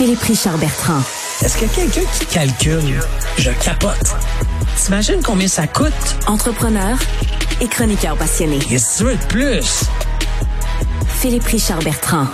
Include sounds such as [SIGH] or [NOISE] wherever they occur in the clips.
Philippe Richard Bertrand. Est-ce que quelqu'un qui calcule, je capote. T'imagines combien ça coûte? Entrepreneur et chroniqueur passionné. Qu'est-ce que tu veux de plus? Philippe Richard Bertrand.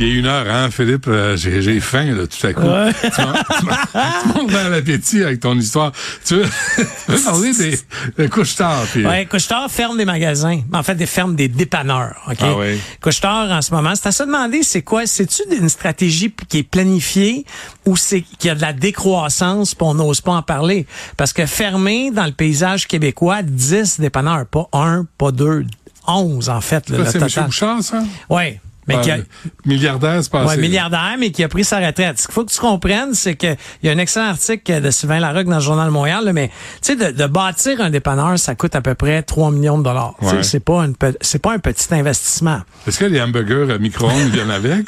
Il y a une heure, hein, Philippe? euh, j'ai, faim, là, tout à coup. Tu m'as- tu montes dans l'appétit avec ton histoire. Tu veux, tu veux parler des, des couches-tard, puis... Ouais, Couchetard ferme des magasins. En fait, des ferme des dépanneurs. OK? Ah oui. Couchetard, en ce moment, c'est à se demander, c'est quoi? C'est-tu une stratégie qui est planifiée ou c'est qu'il y a de la décroissance puis on n'ose pas en parler? Parce que fermer dans le paysage québécois 10 dépanneurs, pas un, pas deux, 11 en fait. Là, c'est M. Bouchard, ça? Ouais. Mais qui a- Milliardaire, c'est passé. Ouais, milliardaire, mais qui a pris sa retraite. Ce qu'il faut que tu comprennes, c'est que il y a un excellent article de Sylvain Larocque dans le Journal de Montréal, là, mais tu sais, de, de bâtir un dépanneur, ça coûte à peu près 3 millions de dollars. Ouais. C'est pas une c'est pas un petit investissement. Est-ce que les hamburgers à micro-ondes [LAUGHS] viennent avec?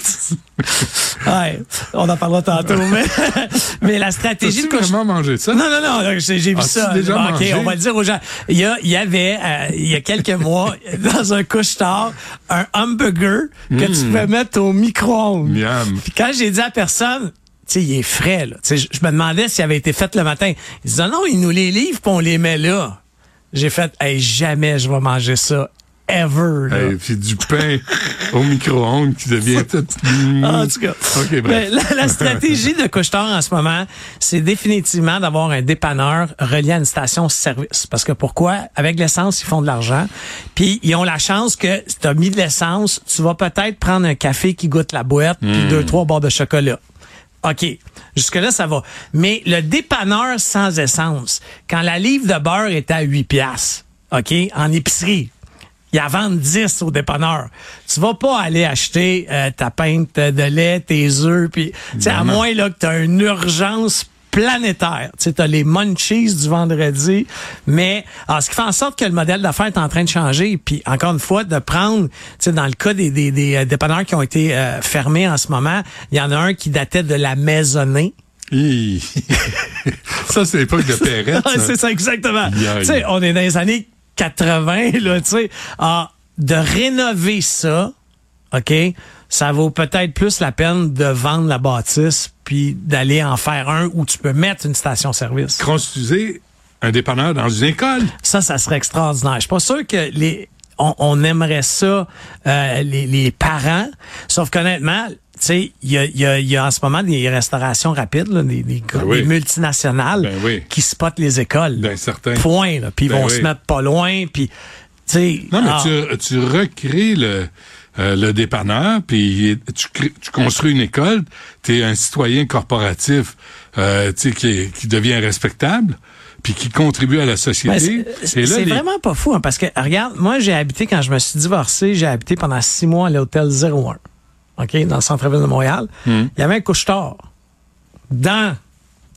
Ouais, on en parlera tantôt, mais, [LAUGHS] mais la stratégie couche- vraiment mangé ça? Non, non, non, j'ai vu As-tu ça. déjà Bon, OK, on va le dire aux gens. Il y, a, il y avait, euh, il y a quelques mois, [LAUGHS] dans un couche-tard, un hamburger que tu Mm. peux mettre au micro-ondes. Puis quand j'ai dit à personne, tu sais, il est frais, là. Tu sais, je je me demandais s'il avait été fait le matin. Il disait, non, il nous les livre puis on les met là. J'ai fait, hey, jamais je vais manger ça. Ever, là. Puis du pain [LAUGHS] au micro-ondes qui devient tout... En tout cas, OK, Mais bref. la, la stratégie de Couchetard en ce moment, c'est définitivement d'avoir un dépanneur relié à une station-service. Parce que pourquoi? Avec l'essence, ils font de l'argent. Puis ils ont la chance que si tu as mis de l'essence, tu vas peut-être prendre un café qui goûte la boîte, puis deux, trois barres de chocolat. OK. Jusque-là, ça va. Mais le dépanneur sans essence, quand la livre de beurre était à 8 piastres, OK, en épicerie, il y a vendre 10 au dépanneur. Tu vas pas aller acheter euh, ta pinte de lait, tes œufs, puis à Vraiment. moins là que tu as une urgence planétaire. Tu as les munchies du vendredi, mais alors, ce qui fait en sorte que le modèle d'affaires est en train de changer. Puis encore une fois, de prendre, tu sais, dans le cas des, des, des euh, dépanneurs qui ont été euh, fermés en ce moment, il y en a un qui datait de la maisonnée. [LAUGHS] Ça, c'est l'époque de Perrette. [LAUGHS] C'est ça, exactement. Tu sais, on est dans les années 80, là, tu sais. Ah, de rénover ça, OK, ça vaut peut-être plus la peine de vendre la bâtisse puis d'aller en faire un où tu peux mettre une station-service. Construisez un dépanneur dans une école. Ça, ça serait extraordinaire. Je suis pas sûr que les on, on aimerait ça euh, les, les parents, sauf qu'honnêtement, tu sais, il y a, il y, a, il y a en ce moment des restaurations rapides, là, des, Ben oui. des multinationales Ben oui. qui spotent les écoles. D'un certain- Point. Là, puis ils Ben vont oui. se mettre pas loin. Puis, tu sais. Non, mais ah, tu, tu recrées le, euh, le dépanneur, puis tu, crées- tu construis une école, tu es un citoyen corporatif euh, qui, qui devient respectable, puis qui contribue à la ben, société. c'est les- vraiment pas fou, hein, parce que, regarde, moi, j'ai habité, quand je me suis divorcé, j'ai habité pendant six mois à l'hôtel 01. OK, dans le centre-ville de Montréal. Hmm. Il y avait un couche-tard dans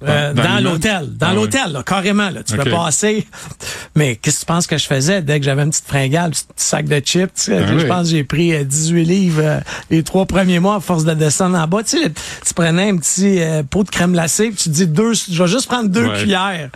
euh, Dans- dans l'hôtel, dans Ah ouais. l'hôtel, carrément. Là, tu OK. peux passer. [LAUGHS] Mais qu'est-ce que tu penses que je faisais dès que j'avais une petite fringale, un petit sac de chips? tu sais, Ben je pense que j'ai pris euh, 18 livres euh, les trois premiers mois à force de descendre en bas. Tu, sais, le- tu prenais un petit euh, pot de crème glacée, puis tu te dis deux, je vais juste prendre deux Ouais. cuillères.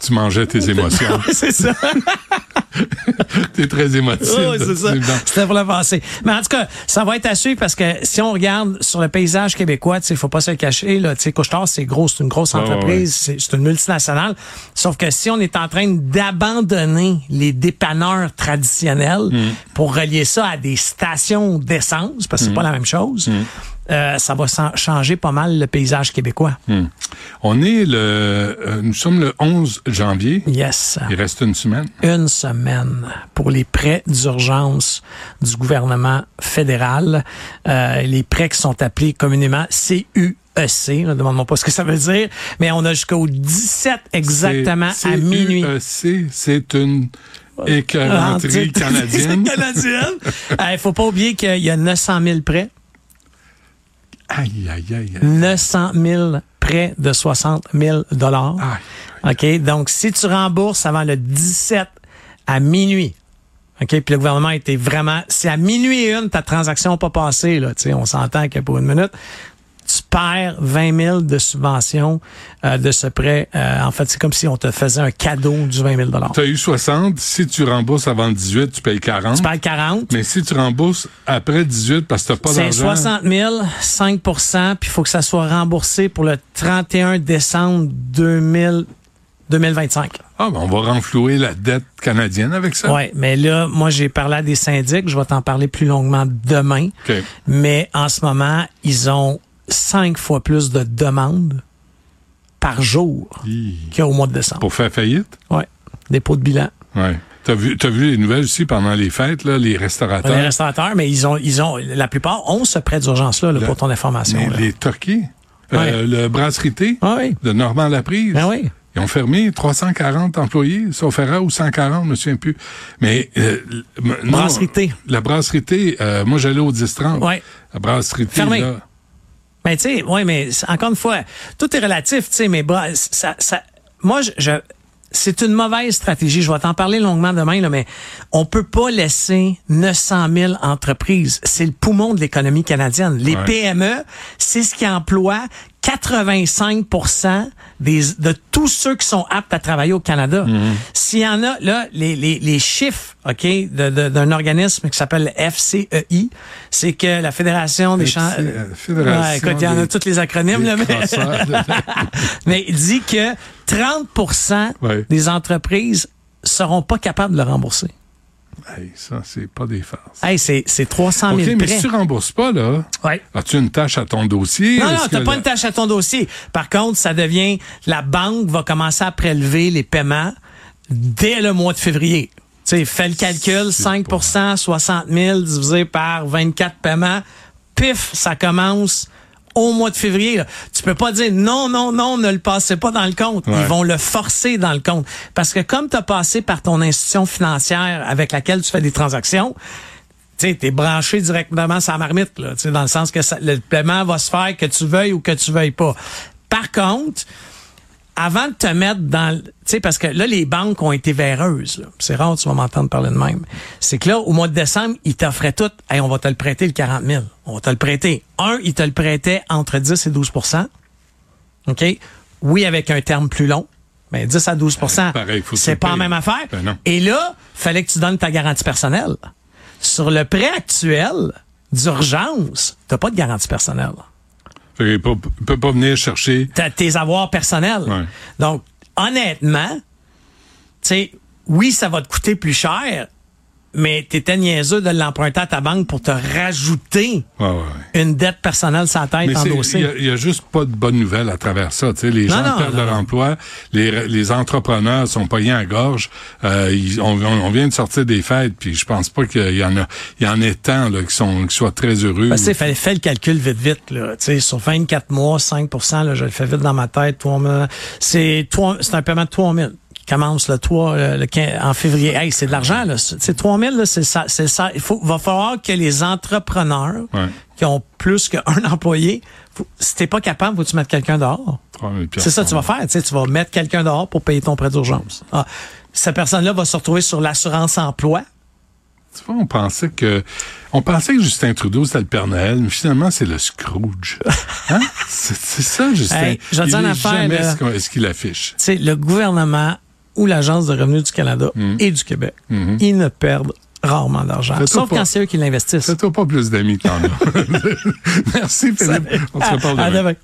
tu mangeais tes [LAUGHS] émotions. c'est ça. [LAUGHS] [LAUGHS] tu es très émotif. Oui, c'est ça. C'était pour le passer. Mais en tout cas, ça va être à suivre parce que si on regarde sur le paysage québécois, il faut pas se le cacher, là, tu sais, Couche-Tard, c'est gros, c'est une grosse ouais, entreprise, c'est une multinationale. Sauf que si on est en train d'abandonner les dépanneurs traditionnels Mm. pour relier ça à des stations d'essence, parce que c'est pas la même chose, Mm. Euh, ça va changer pas mal le paysage québécois. Hmm. On est le, euh, nous sommes le 11 janvier. Yes. Il reste une semaine. une semaine pour les prêts d'urgence du gouvernement fédéral. Euh, les prêts qui sont appelés communément CUEC. Ne demande-moi pas ce que ça veut dire, mais on a jusqu'au 17 exactement à minuit. CUEC, c'est une écœuranterie Ah, canadienne. canadienne. [LAUGHS] Il faut pas oublier qu'il y a 900 000 prêts. Aïe, aïe, aïe. aïe. 900 000 prêts de 60 000 dollars. OK? Donc, si tu rembourses avant le 17 à minuit, OK? Puis le gouvernement était vraiment... Si à minuit et une, ta transaction n'a pas passé, là, tu sais, on s'entend que pour une minute, tu perds 20 000 de subvention euh, de ce prêt. Euh, en fait, c'est comme si on te faisait un cadeau du 20 000 Tu as eu 60. Si tu rembourses avant le 18, tu payes 40. Tu payes 40. Mais si tu rembourses après 18 parce que tu n'as pas d'argent... C'est 60 000, 5% puis il faut que ça soit remboursé pour le 31 décembre 2000 2025. Ah, ben on va renflouer la dette canadienne avec ça. Oui, mais là, moi, j'ai parlé à des syndics. Je vais t'en parler plus longuement demain. Mais en ce moment, ils ont cinq fois plus de demandes par jour qu'au mois de décembre. Pour faire faillite? Oui. Dépôt de bilan. Oui. T'as vu, as vu les nouvelles aussi pendant les fêtes, là, les restaurateurs? Les restaurateurs, mais ils ont, ils ont, la plupart ont ce prêt d'urgence-là, pour ton information. Mais les Turquais, euh, le brasserie ah oui. de Normand Laprise. Ah oui. Ils ont fermé 340 employés, sauf erreur, ou 140, je me souviens plus. Mais euh, brasserie La brasserie euh, moi j'allais au 10 Ouais. La brasserie Fermé. là. Tu sais, ouais, mais encore une fois, tout est relatif, tu sais, mais ça, ça, moi je, c'est une mauvaise stratégie. Je vais t'en parler longuement demain, là, mais on peut pas laisser 900 000 entreprises. C'est le poumon de l'économie canadienne. Les PME, c'est ce qui emploie 85% des, de tous ceux qui sont aptes à travailler au Canada. Mhm. S'il y en a, là, les, les, les chiffres, OK, d'un organisme qui s'appelle FCEI, c'est que la Fédération des champs... Euh, Fédération écoute, il y en a tous les acronymes, là, mais... [LAUGHS] mais il dit que 30% des entreprises seront pas capables de le rembourser. Hey, ça, c'est pas des farces. Hey, c'est, c'est 300 000 OK, mais si tu rembourses pas, là, as-tu une tâche à ton dossier? Non, non, t'as pas une tâche à ton dossier. Par contre, ça devient, la banque va commencer à prélever les paiements dès le mois de février. Tu sais, fais le calcul, 5% 60 000 divisé par 24 paiements. Pif, ça commence au mois de février. Là. Tu peux pas dire non, non, non, ne le passez pas dans le compte. Ils vont le forcer dans le compte. Parce que comme tu as passé par ton institution financière avec laquelle tu fais des transactions, tu es branché directement la marmite, là, dans le sens que le paiement va se faire que tu veuilles ou que tu veuilles pas. Par contre, avant de te mettre dans, tu sais, parce que là, les banques ont été véreuses. C'est rare, tu vas m'entendre parler de même. C'est que là, au mois de décembre, ils t'offraient tout. Hey, on va te le prêter le 40 000. On va te le prêter. Un, ils te le prêtaient entre 10 et 12% OK? Oui, avec un terme plus long. Mais 10 à 12% c'est pas la même affaire. Ben et là, fallait que tu donnes ta garantie personnelle. Sur le prêt actuel d'urgence, t'as pas de garantie personnelle. Il peut, peut pas venir chercher. Tes avoirs personnels. Donc, honnêtement, tu sais, oui, ça va te coûter plus cher, mais t'étais niaiseux de l'emprunter à ta banque pour te rajouter une dette personnelle sans tête en dossier. Il y, a juste pas de bonnes nouvelles à travers ça. les gens perdent leur emploi, les, les entrepreneurs sont pognés à gorge. Euh, on, vient de sortir des fêtes, puis je pense pas qu'il y en a, il y en ait tant là, qui sont qui soient très heureux. Ben, fallait faire le calcul vite vite là. sais sur 24 mois, 5 là, je le fais vite dans ma tête. C'est c'est un paiement de 3 000 commence le 3 le, en février. Hey, c'est de l'argent là. C'est 3000 là, c'est ça, c'est ça. Il faut va falloir que les entrepreneurs qui ont plus qu'un [LAUGHS] employé, faut, si t'es pas capable, faut tu mettre quelqu'un dehors. C'est ça que tu vas faire, tu vas mettre quelqu'un dehors pour payer ton prêt d'urgence. Ah, cette personne-là va se retrouver sur l'assurance emploi. Tu vois, on pensait que on pensait que Justin Trudeau c'était le Père Noël, mais finalement c'est le Scrooge. [LAUGHS] Hein? c'est, ça, Justin. Hey, je Il jamais ce qu'il affiche. C'est le gouvernement ou l'Agence de revenus du Canada mm. et du Québec, mm-hmm. ils ne perdent rarement d'argent. Sauf quand c'est eux qui l'investissent. Fais-toi pas plus d'amis que t'en as. [LAUGHS] Merci, Philippe. On se reparle demain.